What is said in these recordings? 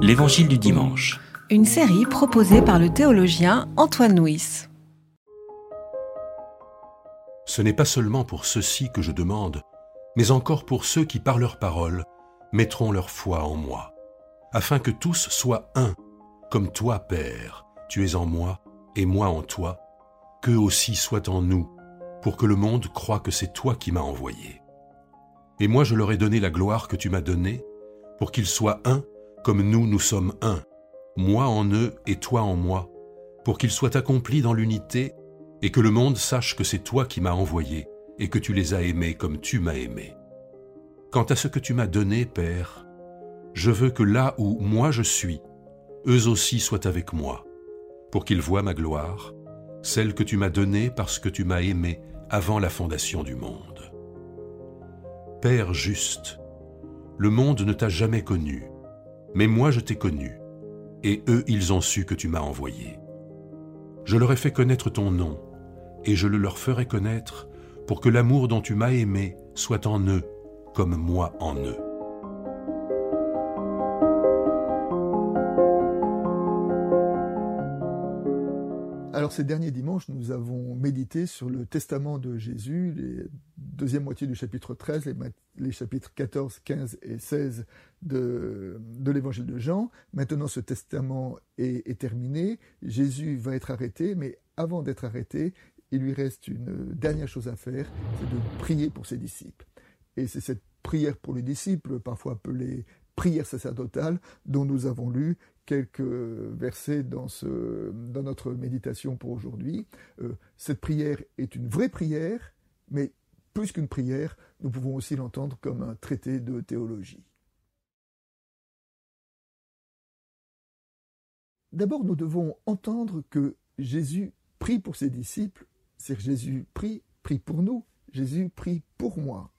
L'Évangile du dimanche. Une série proposée par le théologien Antoine Nuis. Ce n'est pas seulement pour ceux-ci que je demande, mais encore pour ceux qui, par leur parole, mettront leur foi en moi, afin que tous soient un, comme toi, Père, tu es en moi, et moi en toi, qu'eux aussi soient en nous, pour que le monde croie que c'est toi qui m'as envoyé. Et moi je leur ai donné la gloire que tu m'as donnée, pour qu'ils soient un, comme nous nous sommes un, moi en eux et toi en moi, pour qu'ils soient accomplis dans l'unité, et que le monde sache que c'est toi qui m'as envoyé, et que tu les as aimés comme tu m'as aimé. Quant à ce que tu m'as donné, Père, je veux que là où moi je suis, eux aussi soient avec moi, pour qu'ils voient ma gloire, celle que tu m'as donnée parce que tu m'as aimé avant la fondation du monde. Père juste, le monde ne t'a jamais connu, mais moi je t'ai connu, et eux ils ont su que tu m'as envoyé. Je leur ai fait connaître ton nom, et je le leur ferai connaître pour que l'amour dont tu m'as aimé soit en eux comme moi en eux. Alors ces derniers dimanches, nous avons médité sur le testament de Jésus, deuxième moitié du chapitre 13, les, chapitres 14, 15 et 16 de, de l'évangile de Jean. Maintenant ce testament est, terminé, Jésus va être arrêté, mais avant d'être arrêté, il lui reste une dernière chose à faire, c'est de prier pour ses disciples. Et c'est cette prière pour les disciples, parfois appelée prière sacerdotale, dont nous avons lu quelques versets dans, ce, dans notre méditation pour aujourd'hui. Euh, cette prière est une vraie prière, mais plus qu'une prière, nous pouvons aussi l'entendre comme un traité de théologie. D'abord, nous devons entendre que Jésus prie pour ses disciples, c'est Jésus prie, prie pour nous, Jésus prie pour moi.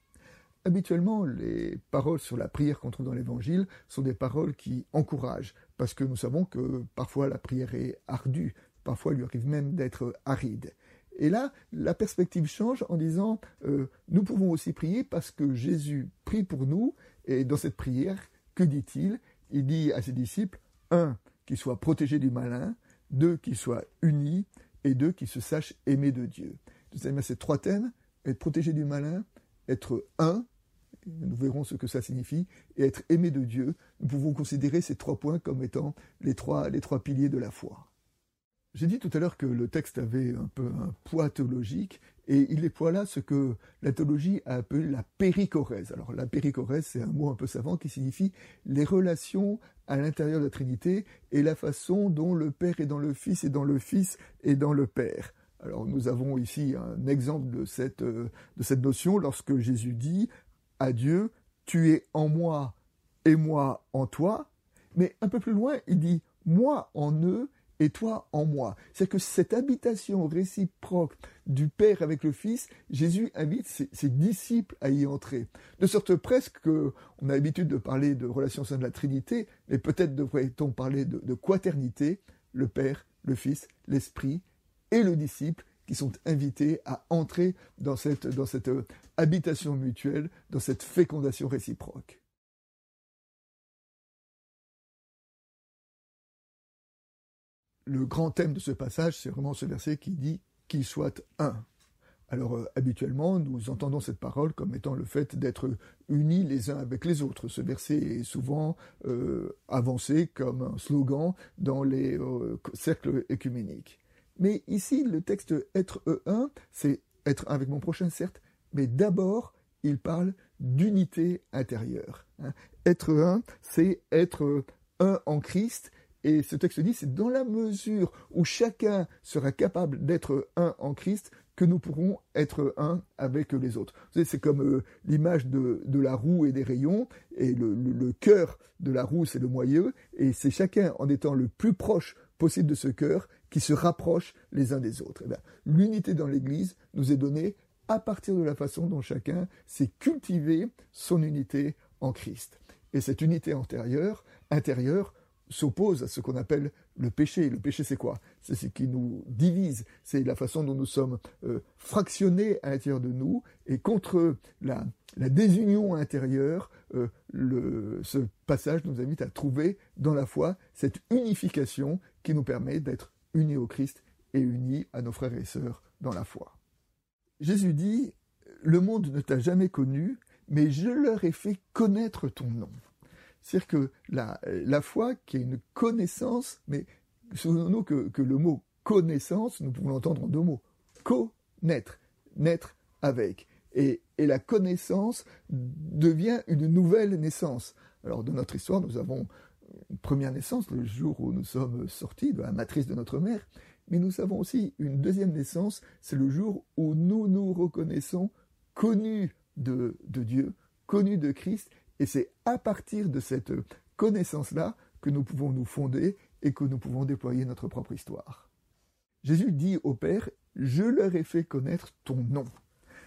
Habituellement, les paroles sur la prière qu'on trouve dans l'Évangile sont des paroles qui encouragent, parce que nous savons que parfois la prière est ardue, parfois il lui arrive même d'être aride. Et là, la perspective change en disant, euh, nous pouvons aussi prier parce que Jésus prie pour nous, et dans cette prière, que dit-il? Il dit à ses disciples, un, qu'ils soient protégés du malin, deux, qu'ils soient unis, et deux, qu'ils se sachent aimer de Dieu. De ces trois thèmes, être protégé du malin, être un, nous verrons ce que ça signifie, et être aimé de Dieu, nous pouvons considérer ces trois points comme étant les trois piliers de la foi. J'ai dit tout à l'heure que le texte avait un peu un poids théologique, et il déploie là ce que la théologie a appelé la péricorèse. Alors la péricorèse, c'est un mot un peu savant qui signifie les relations à l'intérieur de la Trinité et la façon dont le Père est dans le Fils et dans le Fils et dans le Père. Alors nous avons ici un exemple de cette, euh, de cette notion lorsque Jésus dit à Dieu, tu es en moi et moi en toi, mais un peu plus loin, il dit moi en eux et toi en moi. C'est que cette habitation réciproque du Père avec le Fils, Jésus invite ses, disciples à y entrer. De sorte presque qu'on a l'habitude de parler de relation sein de la Trinité, mais peut-être devrait-on parler de, quaternité, le Père, le Fils, l'Esprit et le disciple qui sont invités à entrer dans cette, habitation mutuelle, dans cette fécondation réciproque. Le grand thème de ce passage, c'est vraiment ce verset qui dit qu'il soit un. Alors euh, habituellement, nous entendons cette parole comme étant le fait d'être unis les uns avec les autres. Ce verset est souvent euh, avancé comme un slogan dans les cercles écuméniques. Mais ici, le texte être E1, c'est être un avec mon prochain, certes, mais d'abord, il parle d'unité intérieure. Hein. Être un, c'est être un en Christ. Et ce texte dit, c'est dans la mesure où chacun sera capable d'être un en Christ que nous pourrons être un avec les autres. C'est comme euh, l'image de, la roue et des rayons, et le, le cœur de la roue, c'est le moyeu, et c'est chacun en étant le plus proche possible de ce cœur qui se rapprochent les uns des autres. Eh l'unité dans l'Église nous est donnée à partir de la façon dont chacun s'est cultivé son unité en Christ. Et cette unité antérieure, intérieure, s'oppose à ce qu'on appelle le péché. Le péché, c'est quoi? C'est ce qui nous divise, c'est la façon dont nous sommes euh, fractionnés à l'intérieur de nous, et contre la, désunion intérieure, euh, ce passage nous invite à trouver dans la foi cette unification qui nous permet d'être unis au Christ et unis à nos frères et sœurs dans la foi. Jésus dit, le monde ne t'a jamais connu, mais je leur ai fait connaître ton nom. C'est-à-dire que la, foi, qui est une connaissance, mais souvenons-nous que, le mot connaissance, nous pouvons l'entendre en deux mots. Connaître, naître avec. Et, la connaissance devient une nouvelle naissance. Alors, de notre histoire, nous avons une première naissance, le jour où nous sommes sortis de la matrice de notre mère, mais nous avons aussi une deuxième naissance, c'est le jour où nous nous reconnaissons connus de Dieu, connus de Christ, et c'est à partir de cette connaissance-là que nous pouvons nous fonder et que nous pouvons déployer notre propre histoire. Jésus dit au Père, je leur ai fait connaître ton nom.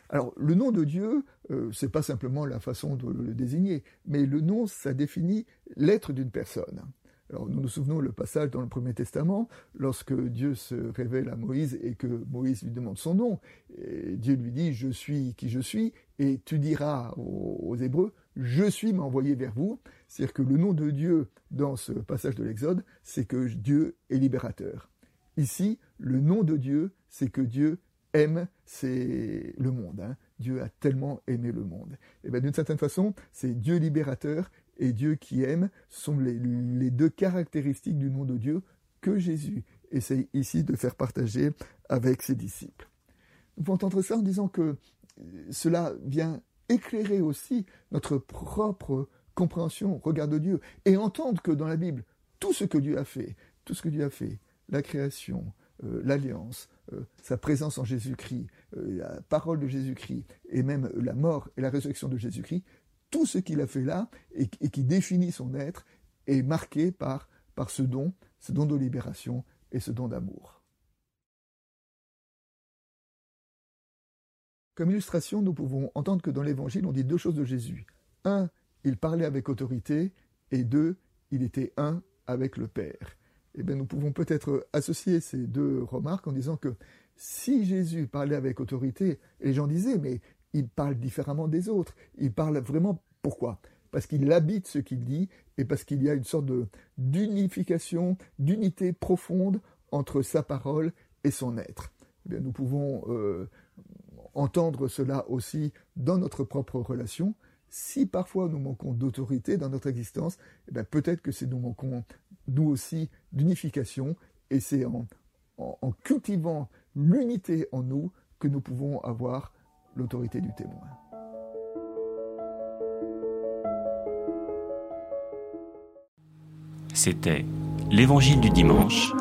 Alors, le nom de Dieu, euh, c'est pas simplement la façon de le désigner, mais le nom, ça définit l'être d'une personne. Alors, nous nous souvenons le passage dans le Premier Testament, lorsque Dieu se révèle à Moïse et que Moïse lui demande son nom. Dieu lui dit Je suis qui je suis, et tu diras aux, Hébreux Je suis m'a envoyé vers vous. C'est-à-dire que le nom de Dieu dans ce passage de l'Exode, c'est que Dieu est libérateur. Ici, le nom de Dieu, c'est que Dieu aime c'est le monde. Hein. Dieu a tellement aimé le monde. Et bien d'une certaine façon, c'est Dieu libérateur et Dieu qui aime sont les, deux caractéristiques du nom de Dieu que Jésus essaye ici de faire partager avec ses disciples. Pouvons entendre ça en disant que cela vient éclairer aussi notre propre compréhension, regard de Dieu, et entendre que dans la Bible, tout ce que Dieu a fait, tout ce que Dieu a fait, la création, euh, l'alliance, euh, sa présence en Jésus-Christ, euh, la parole de Jésus-Christ, et même la mort et la résurrection de Jésus-Christ, tout ce qu'il a fait là et, qui définit son être est marqué par, par ce don, ce don de libération et ce don d'amour. Comme illustration, nous pouvons entendre que dans l'Évangile, on dit deux choses de Jésus. Un, il parlait avec autorité, et deux, il était un avec le Père eh bien, nous pouvons peut-être associer ces deux remarques en disant que si Jésus parlait avec autorité, les gens disaient, mais il parle différemment des autres. Il parle vraiment pourquoi? Parce qu'il habite ce qu'il dit et parce qu'il y a une sorte d'unification, d'unité profonde entre sa parole et son être. Eh bien, nous pouvons euh, entendre cela aussi dans notre propre relation. Si parfois nous manquons d'autorité dans notre existence, eh peut-être que c'est nous manquons nous aussi d'unification, et c'est en, cultivant l'unité en nous que nous pouvons avoir l'autorité du témoin. C'était L'Évangile du dimanche,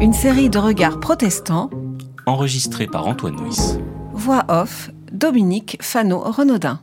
une série de regards protestants, enregistrée par Antoine Nuis. Voix off, Dominique Fano-Renaudin.